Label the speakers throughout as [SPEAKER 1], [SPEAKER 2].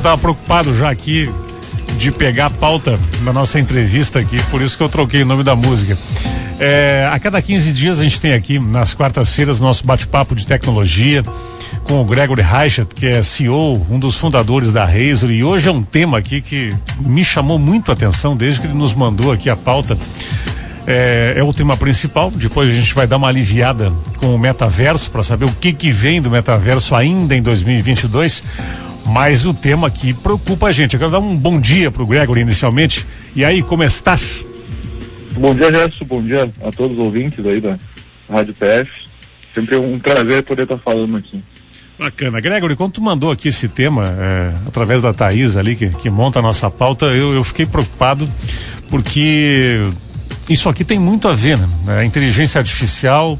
[SPEAKER 1] Eu tava preocupado já aqui de pegar a pauta da nossa entrevista aqui, por isso que eu troquei o nome da música. É, a cada 15 dias a gente tem aqui, nas quartas-feiras, nosso bate-papo de tecnologia com o Gregory Reichert, que é CEO, um dos fundadores da Razer, e hoje é um tema aqui que me chamou muito a atenção desde que ele nos mandou aqui a pauta. É, é, o tema principal. Depois a gente vai dar uma aliviada com o metaverso para saber o que que vem do metaverso ainda em 2022. Mas o tema que preocupa a gente. Eu quero dar um bom dia para o Gregory inicialmente. E aí, como estás?
[SPEAKER 2] Bom dia, Gerson. Bom dia a todos os ouvintes aí da Rádio PF. Sempre um prazer poder estar falando aqui.
[SPEAKER 1] Bacana. Gregory, quando tu mandou aqui esse tema, é, através da Thaís ali, que, que monta a nossa pauta, eu, eu fiquei preocupado porque isso aqui tem muito a ver, né? A inteligência artificial,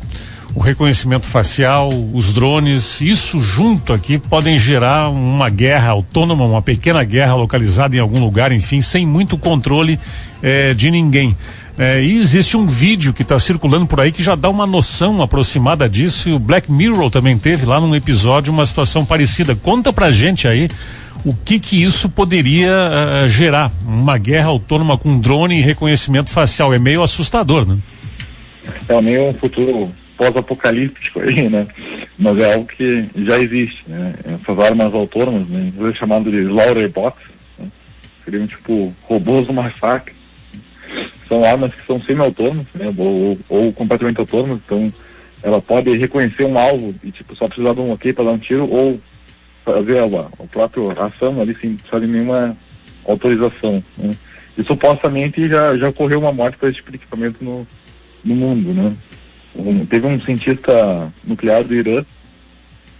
[SPEAKER 1] o reconhecimento facial, os drones, isso junto aqui podem gerar uma guerra autônoma, uma pequena guerra localizada em algum lugar, enfim, sem muito controle eh, de ninguém. É, e existe um vídeo que está circulando por aí que já dá uma noção aproximada disso e o Black Mirror também teve lá num episódio uma situação parecida. Conta pra gente aí o que que isso poderia uh, gerar, uma guerra autônoma com drone e reconhecimento facial. É meio assustador, né?
[SPEAKER 2] É meio um futuro pós-apocalíptico aí, né? Mas é algo que já existe, né? Essas armas autônomas, né? Inglês chamado de Slaughterbots, né? seriam tipo robôs do massacre são armas que são semi-autônomas, né, ou, ou, completamente autônomas, então ela pode reconhecer um alvo e tipo, só precisar de um ok para dar um tiro ou fazer a, a ação ali sem precisar de nenhuma autorização. Né. E supostamente já, já ocorreu uma morte para esse tipo de equipamento no, no mundo. Né. Um, teve um cientista nuclear do Irã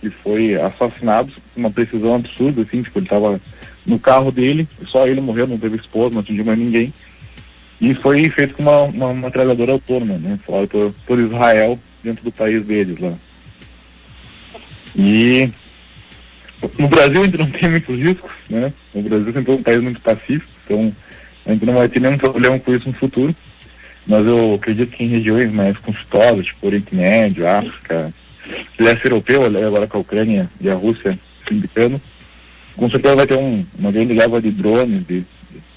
[SPEAKER 2] que foi assassinado com uma precisão absurda, assim, tipo, ele estava no carro dele, só ele morreu, não teve esposa, não atingiu mais ninguém. E foi feito com uma, uma, metralhadora autônoma, né? Fora por, por Israel, dentro do país deles lá. E no Brasil a gente não tem muitos riscos, né? O Brasil sempre é um país muito pacífico, então a gente não vai ter nenhum problema com isso no futuro. Mas eu acredito que em regiões mais conflitosas, tipo Oriente Médio, África, leste europeu, agora com a Ucrânia e a Rússia se indicando, com certeza vai ter um, uma grande leva de drones, de,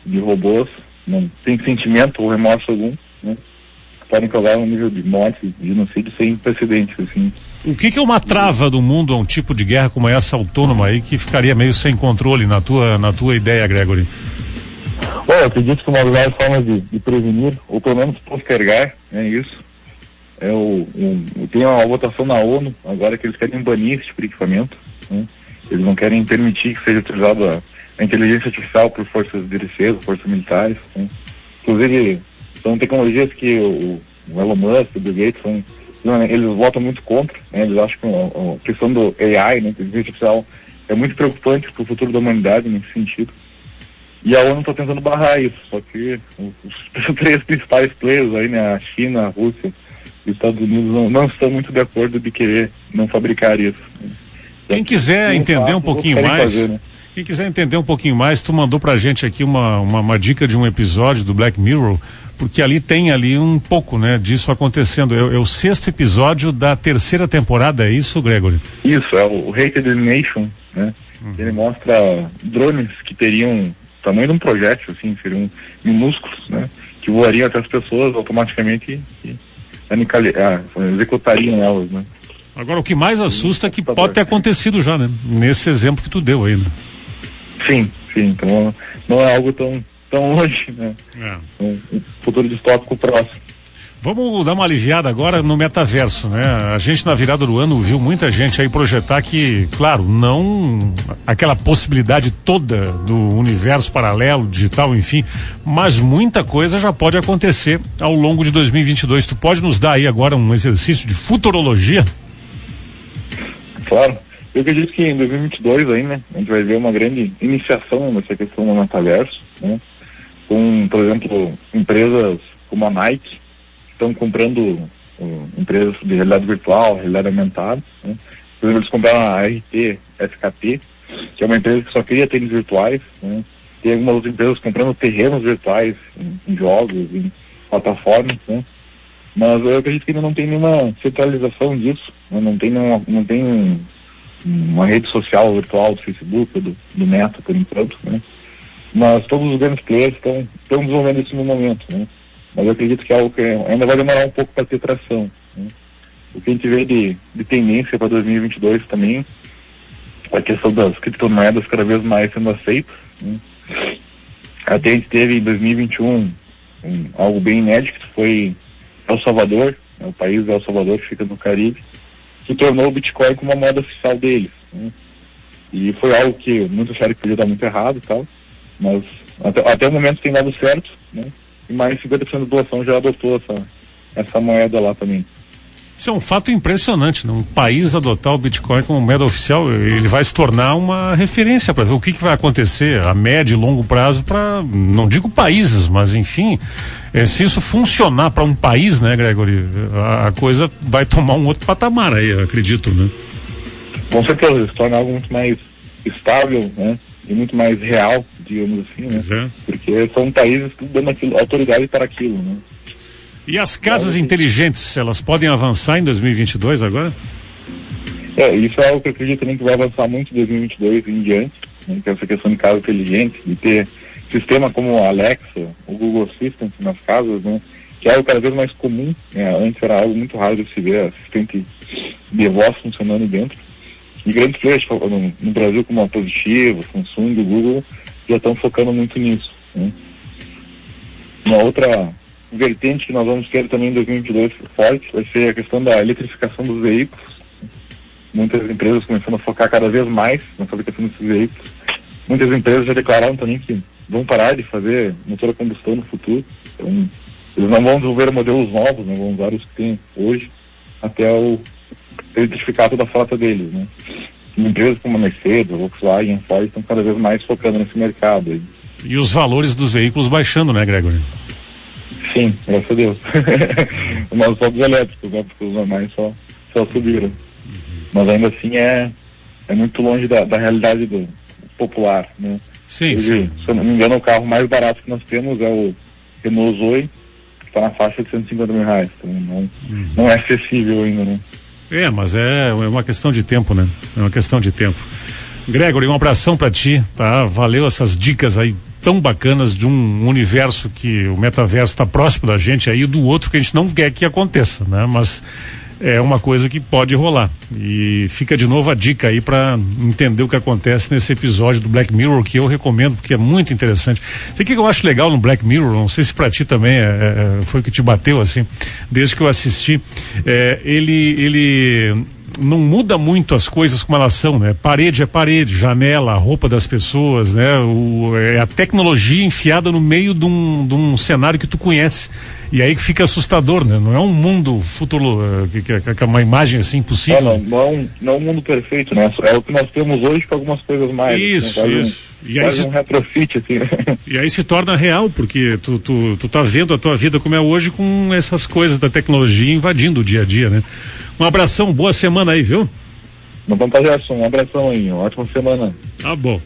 [SPEAKER 2] de robôs não tem sentimento ou remorso algum, né? podem causar um nível de morte, de genocídio sem precedentes, assim.
[SPEAKER 1] O que, que é uma trava do mundo a um tipo de guerra como essa autônoma aí que ficaria meio sem controle na tua, na tua ideia, Gregory?
[SPEAKER 2] Bom, eu acredito que uma das formas de, de, prevenir, ou pelo menos postergar, é isso. É o, um, tem uma votação na ONU agora que eles querem banir esse tipo de equipamento. Né? Eles não querem permitir que seja utilizado a, a inteligência artificial por forças de defesa, forças militares. Né? Inclusive, são tecnologias que o, o Elon Musk, o Bill Gates, são, eles votam muito contra. Né? Eles acham que a, a questão do AI, né, inteligência artificial, é muito preocupante para o futuro da humanidade nesse sentido. E a ONU está tentando barrar isso, só que os três principais players aí, né, a China, a Rússia e os Estados Unidos não, não estão muito de acordo de querer não fabricar isso.
[SPEAKER 1] Quem quiser entender um pouquinho mais, fazer, né? Quem quiser entender um pouquinho mais, tu mandou pra gente aqui uma, uma, uma, dica de um episódio do Black Mirror, porque ali tem ali um pouco, né, disso acontecendo. É, é o sexto episódio da terceira temporada, é isso, Gregory?
[SPEAKER 2] Isso, é o Hated Nation, né? Uhum. Ele mostra drones que teriam tamanho de um projétil, assim, seriam minúsculos, né? Que voariam até as pessoas automaticamente e, e ah, executariam elas, né?
[SPEAKER 1] Agora, o que mais assusta é que pode ter acontecido já, né? Nesse exemplo que tu deu aí, né?
[SPEAKER 2] Sim, sim. Então não é algo tão, tão longe, né? É. Um, um futuro distópico próximo.
[SPEAKER 1] Vamos dar uma aliviada agora no metaverso, né? A gente na virada do ano viu muita gente aí projetar que, claro, não aquela possibilidade toda do universo paralelo, digital, enfim, mas muita coisa já pode acontecer ao longo de 2022. Tu pode nos dar aí agora um exercício de futurologia?
[SPEAKER 2] Claro. Eu acredito que em 2022 aí, né, a gente vai ver uma grande iniciação nessa questão do metaverso, né, com, por exemplo, empresas como a Nike, estão comprando uh, empresas de realidade virtual, realidade aumentada, né. Por exemplo, eles compraram a RT SKT, que é uma empresa que só cria tênis virtuais, né. Tem algumas empresas comprando terrenos virtuais em, em jogos, em plataformas, né. Mas eu acredito que ainda não tem nenhuma centralização disso, né, não tem, nenhuma, não tem uma rede social virtual do Facebook, do, do Meta, por enquanto, né? Mas todos os grandes players estão, estão desenvolvendo isso no momento, né? Mas eu acredito que é algo que ainda vai demorar um pouco para ter tração. Né? O que a gente vê de, de tendência para 2022 também, a questão das criptomoedas cada vez mais sendo aceitas. Né? Até a gente teve em 2021 um, algo bem inédito, que foi El Salvador, né, o país El Salvador que fica no Caribe, que tornou o Bitcoin como uma moeda oficial deles. Né? E foi algo que muitos acharam que podia dar muito errado e tal, mas até, até o momento tem dado certo, né? Mais 50% da população já adotou essa, essa moeda lá também.
[SPEAKER 1] Isso é um fato impressionante, né? Um país adotar o Bitcoin como moeda oficial, ele vai se tornar uma referência para ver o que, que, vai acontecer a médio e longo prazo para, não digo países, mas enfim, é, se isso funcionar para um país, né, Gregory, a, a, coisa vai tomar um outro patamar aí, acredito, né?
[SPEAKER 2] Com certeza, se torna algo muito mais estável, né? E muito mais real, digamos assim, né? É. Porque são países dando aquilo, autoridade para aquilo, né?
[SPEAKER 1] E as casas inteligentes, elas podem avançar em 2022 agora?
[SPEAKER 2] É, isso é algo que eu acredito também que vai avançar muito em 2022 em diante, né, que é essa questão de casa inteligente, de ter sistema como a Alexa, o Google Assistant nas casas, né, que é algo cada vez mais comum, né, antes era algo muito raro de se ver assistente de voz funcionando dentro. E grandes players no, no Brasil como a Positivo, Samsung, Google, já estão focando muito nisso. Né. Uma outra vertente que nós vamos ter também em 2022 forte vai ser a questão da eletrificação dos veículos. Muitas empresas começando a focar cada vez mais na fabricação desses veículos. Muitas empresas já declararam também que vão parar de fazer motor a combustão no futuro. Então, eles não vão desenvolver modelos novos, não vão usar os que tem hoje até o eletrificar toda a frota deles, né? Empresas como a Mercedes, Volkswagen, Ford estão cada vez mais focando nesse mercado.
[SPEAKER 1] E os valores dos veículos baixando, né, Gregory?
[SPEAKER 2] Sim, graças a Deus. Nós somos elétricos, né? Porque os normais só, só subiram. Uhum. Mas ainda assim é, é muito longe da, da realidade do popular, né?
[SPEAKER 1] Sim, sim.
[SPEAKER 2] Se eu não me engano, o carro mais barato que nós temos é o Renault Zoe, que está na faixa de 150 mil reais. Então não, uhum. não é acessível ainda, né?
[SPEAKER 1] É, mas é, é uma questão de tempo, né? É uma questão de tempo. Gregory, um abração para ti, tá? Valeu essas dicas aí tão bacanas de um universo que o metaverso está próximo da gente aí do outro que a gente não quer que aconteça, né? Mas é uma coisa que pode rolar. E fica de novo a dica aí para entender o que acontece nesse episódio do Black Mirror, que eu recomendo, porque é muito interessante. Tem o que eu acho legal no Black Mirror, não sei se para ti também é, é, foi o que te bateu, assim, desde que eu assisti. É, ele, ele não muda muito as coisas como elas são, né? Parede é parede, janela, a roupa das pessoas, né? O, é a tecnologia enfiada no meio de um, de um cenário que tu conhece. E aí que fica assustador, né? Não é um mundo futuro, eh, que, que, que é uma imagem assim impossível.
[SPEAKER 2] É, não, não, é um, não é um mundo perfeito, né? É o que nós temos hoje com algumas coisas mais.
[SPEAKER 1] Isso,
[SPEAKER 2] né?
[SPEAKER 1] isso.
[SPEAKER 2] Um, e aí se, um retrofit, assim. Né?
[SPEAKER 1] E aí se torna real, porque tu, tu, tu tá vendo a tua vida como é hoje com essas coisas da tecnologia invadindo o dia a dia, né? Um abração, boa semana aí, viu?
[SPEAKER 2] Não vamos fazer um abração aí, uma ótima semana.
[SPEAKER 1] Tá bom.